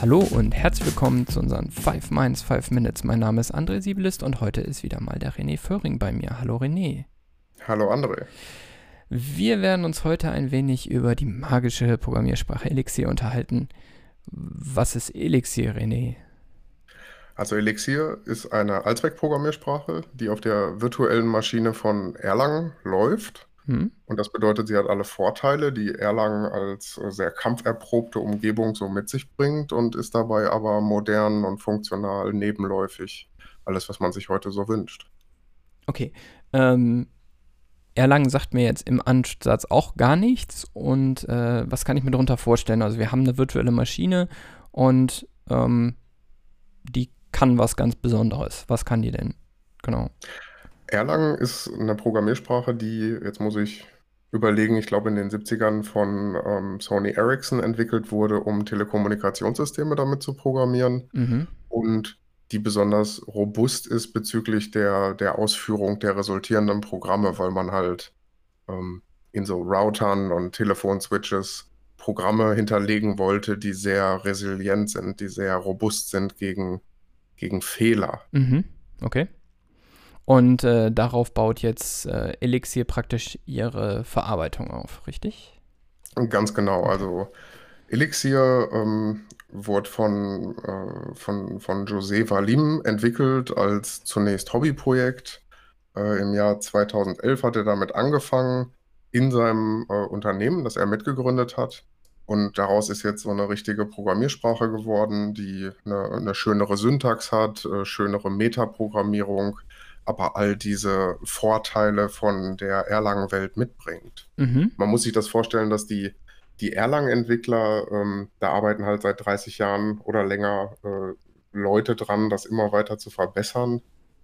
Hallo und herzlich willkommen zu unseren 5 Minds 5 Minutes. Mein Name ist André Siebelist und heute ist wieder mal der René Föhring bei mir. Hallo René. Hallo André. Wir werden uns heute ein wenig über die magische Programmiersprache Elixir unterhalten. Was ist Elixir, René? Also Elixir ist eine Allzweckprogrammiersprache, die auf der virtuellen Maschine von Erlangen läuft. Hm. Und das bedeutet, sie hat alle Vorteile, die Erlangen als sehr kampferprobte Umgebung so mit sich bringt und ist dabei aber modern und funktional nebenläufig. Alles, was man sich heute so wünscht. Okay. Ähm, Erlangen sagt mir jetzt im Ansatz auch gar nichts. Und äh, was kann ich mir darunter vorstellen? Also wir haben eine virtuelle Maschine und ähm, die kann was ganz Besonderes. Was kann die denn? Genau. Erlangen ist eine Programmiersprache, die, jetzt muss ich überlegen, ich glaube in den 70ern von ähm, Sony Ericsson entwickelt wurde, um Telekommunikationssysteme damit zu programmieren mhm. und die besonders robust ist bezüglich der, der Ausführung der resultierenden Programme, weil man halt ähm, in so Routern und Telefonswitches Programme hinterlegen wollte, die sehr resilient sind, die sehr robust sind gegen gegen Fehler. Mhm. Okay. Und äh, darauf baut jetzt äh, Elixir praktisch ihre Verarbeitung auf, richtig? Ganz genau. Also Elixir ähm, wurde von, äh, von, von José Valim entwickelt als zunächst Hobbyprojekt. Äh, Im Jahr 2011 hat er damit angefangen in seinem äh, Unternehmen, das er mitgegründet hat. Und daraus ist jetzt so eine richtige Programmiersprache geworden, die eine, eine schönere Syntax hat, äh, schönere Metaprogrammierung, aber all diese Vorteile von der Erlangen-Welt mitbringt. Mhm. Man muss sich das vorstellen, dass die, die Erlangen-Entwickler, ähm, da arbeiten halt seit 30 Jahren oder länger äh, Leute dran, das immer weiter zu verbessern.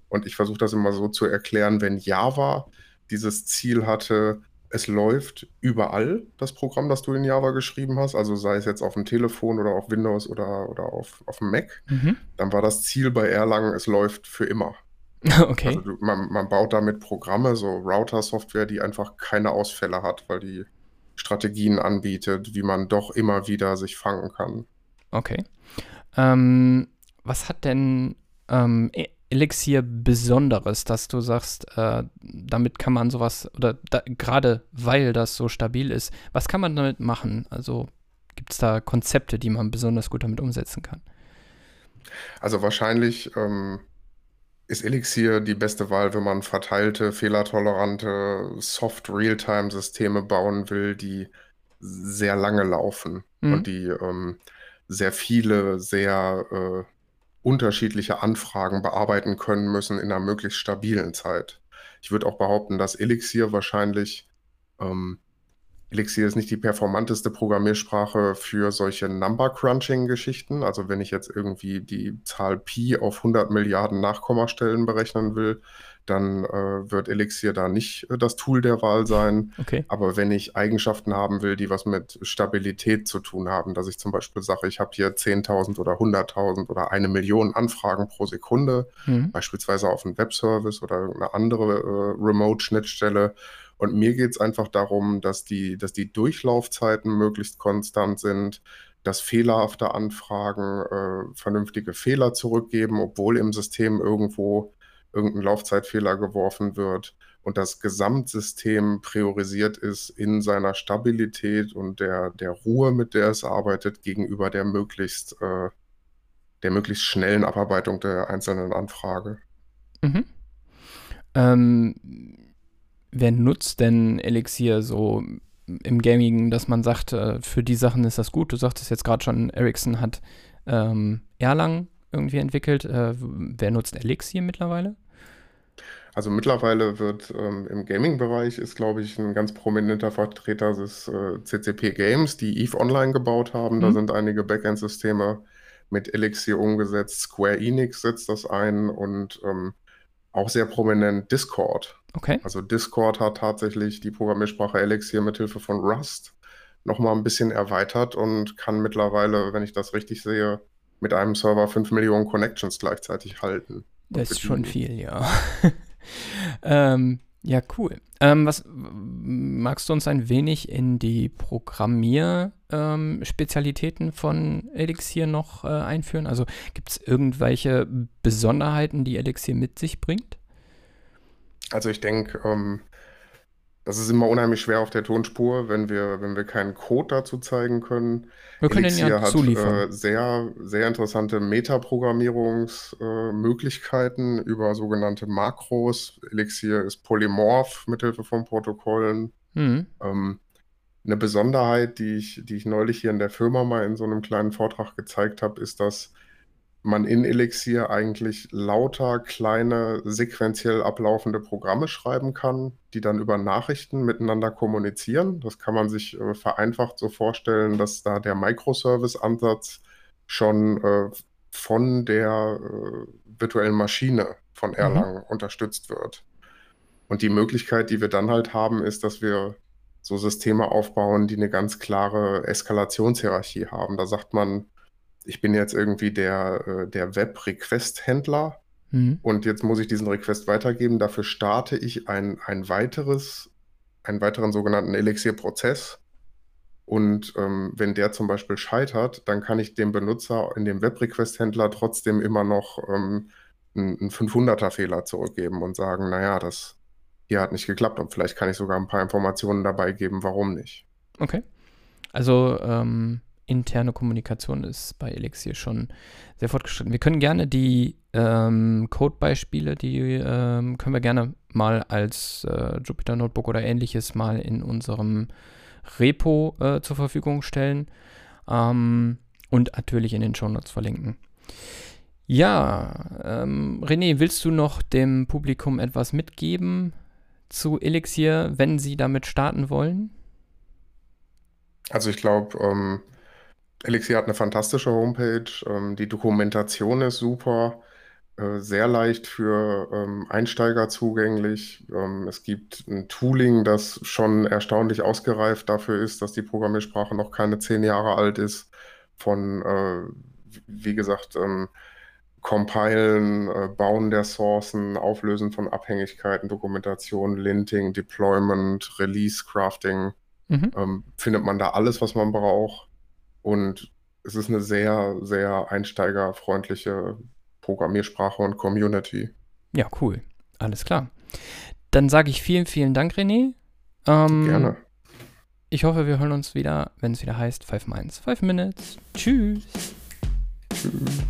Und ich versuche das immer so zu erklären, wenn Java dieses Ziel hatte, es läuft überall, das Programm, das du in Java geschrieben hast, also sei es jetzt auf dem Telefon oder auf Windows oder, oder auf, auf dem Mac, mhm. dann war das Ziel bei Erlangen, es läuft für immer. Okay. Also du, man, man baut damit Programme, so Router-Software, die einfach keine Ausfälle hat, weil die Strategien anbietet, wie man doch immer wieder sich fangen kann. Okay. Ähm, was hat denn ähm, e- Elixir Besonderes, dass du sagst, äh, damit kann man sowas, oder da, gerade weil das so stabil ist, was kann man damit machen? Also gibt es da Konzepte, die man besonders gut damit umsetzen kann? Also wahrscheinlich ähm, ist Elixir die beste Wahl, wenn man verteilte, fehlertolerante Soft-Realtime-Systeme bauen will, die sehr lange laufen mhm. und die ähm, sehr viele, sehr äh, unterschiedliche Anfragen bearbeiten können müssen in einer möglichst stabilen Zeit. Ich würde auch behaupten, dass Elixir wahrscheinlich, ähm, Elixir ist nicht die performanteste Programmiersprache für solche Number-Crunching-Geschichten. Also wenn ich jetzt irgendwie die Zahl Pi auf 100 Milliarden Nachkommastellen berechnen will, dann äh, wird Elixir da nicht äh, das Tool der Wahl sein. Okay. Aber wenn ich Eigenschaften haben will, die was mit Stabilität zu tun haben, dass ich zum Beispiel sage, ich habe hier 10.000 oder 100.000 oder eine Million Anfragen pro Sekunde, mhm. beispielsweise auf einen Webservice oder irgendeine andere äh, Remote-Schnittstelle. Und mir geht es einfach darum, dass die, dass die Durchlaufzeiten möglichst konstant sind, dass fehlerhafte Anfragen äh, vernünftige Fehler zurückgeben, obwohl im System irgendwo irgendein Laufzeitfehler geworfen wird und das Gesamtsystem priorisiert ist in seiner Stabilität und der, der Ruhe, mit der es arbeitet, gegenüber der möglichst, äh, der möglichst schnellen Abarbeitung der einzelnen Anfrage. Mhm. Ähm, wer nutzt denn Elixir so im Gaming, dass man sagt, äh, für die Sachen ist das gut? Du sagtest jetzt gerade schon, Ericsson hat ähm, Erlang irgendwie entwickelt. Äh, wer nutzt Elixir mittlerweile? Also mittlerweile wird ähm, im Gaming-Bereich ist, glaube ich, ein ganz prominenter Vertreter des äh, CCP Games, die EVE Online gebaut haben. Mhm. Da sind einige Backend-Systeme mit Elixir umgesetzt. Square Enix setzt das ein und ähm, auch sehr prominent Discord. Okay. Also Discord hat tatsächlich die Programmiersprache Elixir mit Hilfe von Rust nochmal ein bisschen erweitert und kann mittlerweile, wenn ich das richtig sehe, mit einem Server 5 Millionen Connections gleichzeitig halten. Das ist schon viel, ja. ähm, Ja, cool. Ähm, was magst du uns ein wenig in die Programmierspezialitäten ähm, von Elixir noch äh, einführen? Also gibt es irgendwelche Besonderheiten, die Elixir mit sich bringt? Also ich denke, ähm, das ist immer unheimlich schwer auf der Tonspur, wenn wir, wenn wir keinen Code dazu zeigen können. Wir können den ja hat zuliefern. äh, sehr, sehr interessante Metaprogrammierungsmöglichkeiten über sogenannte Makros. Elixir ist polymorph mithilfe von Protokollen. Mhm. Ähm, eine Besonderheit, die ich, die ich neulich hier in der Firma mal in so einem kleinen Vortrag gezeigt habe, ist, dass man in Elixir eigentlich lauter kleine sequenziell ablaufende Programme schreiben kann, die dann über Nachrichten miteinander kommunizieren. Das kann man sich äh, vereinfacht so vorstellen, dass da der Microservice-Ansatz schon äh, von der äh, virtuellen Maschine von mhm. Erlangen mhm. unterstützt wird. Und die Möglichkeit, die wir dann halt haben, ist, dass wir so Systeme aufbauen, die eine ganz klare Eskalationshierarchie haben. Da sagt man, ich bin jetzt irgendwie der, äh, der Web-Request-Händler mhm. und jetzt muss ich diesen Request weitergeben. Dafür starte ich ein, ein weiteres, einen weiteren sogenannten Elixir-Prozess. Und ähm, wenn der zum Beispiel scheitert, dann kann ich dem Benutzer in dem Web-Request-Händler trotzdem immer noch ähm, einen 500er-Fehler zurückgeben und sagen, naja, das hier hat nicht geklappt und vielleicht kann ich sogar ein paar Informationen dabei geben, warum nicht. Okay. Also ähm, interne Kommunikation ist bei Elixir schon sehr fortgeschritten. Wir können gerne die ähm, Codebeispiele, die ähm, können wir gerne mal als äh, Jupyter Notebook oder ähnliches mal in unserem Repo äh, zur Verfügung stellen ähm, und natürlich in den Show Notes verlinken. Ja, ähm, René, willst du noch dem Publikum etwas mitgeben zu Elixir, wenn sie damit starten wollen? Also ich glaube, ähm, Elixir hat eine fantastische Homepage. Ähm, die Dokumentation ist super, äh, sehr leicht für ähm, Einsteiger zugänglich. Ähm, es gibt ein Tooling, das schon erstaunlich ausgereift dafür ist, dass die Programmiersprache noch keine zehn Jahre alt ist. Von, äh, wie gesagt, ähm, Compilen, äh, Bauen der Sourcen, Auflösen von Abhängigkeiten, Dokumentation, Linting, Deployment, Release, Crafting. Mhm. Ähm, findet man da alles, was man braucht. Und es ist eine sehr, sehr einsteigerfreundliche Programmiersprache und Community. Ja, cool. Alles klar. Dann sage ich vielen, vielen Dank, René. Ähm, Gerne. Ich hoffe, wir hören uns wieder, wenn es wieder heißt 5 Minutes, 5 Minutes. Tschüss. Tschüss.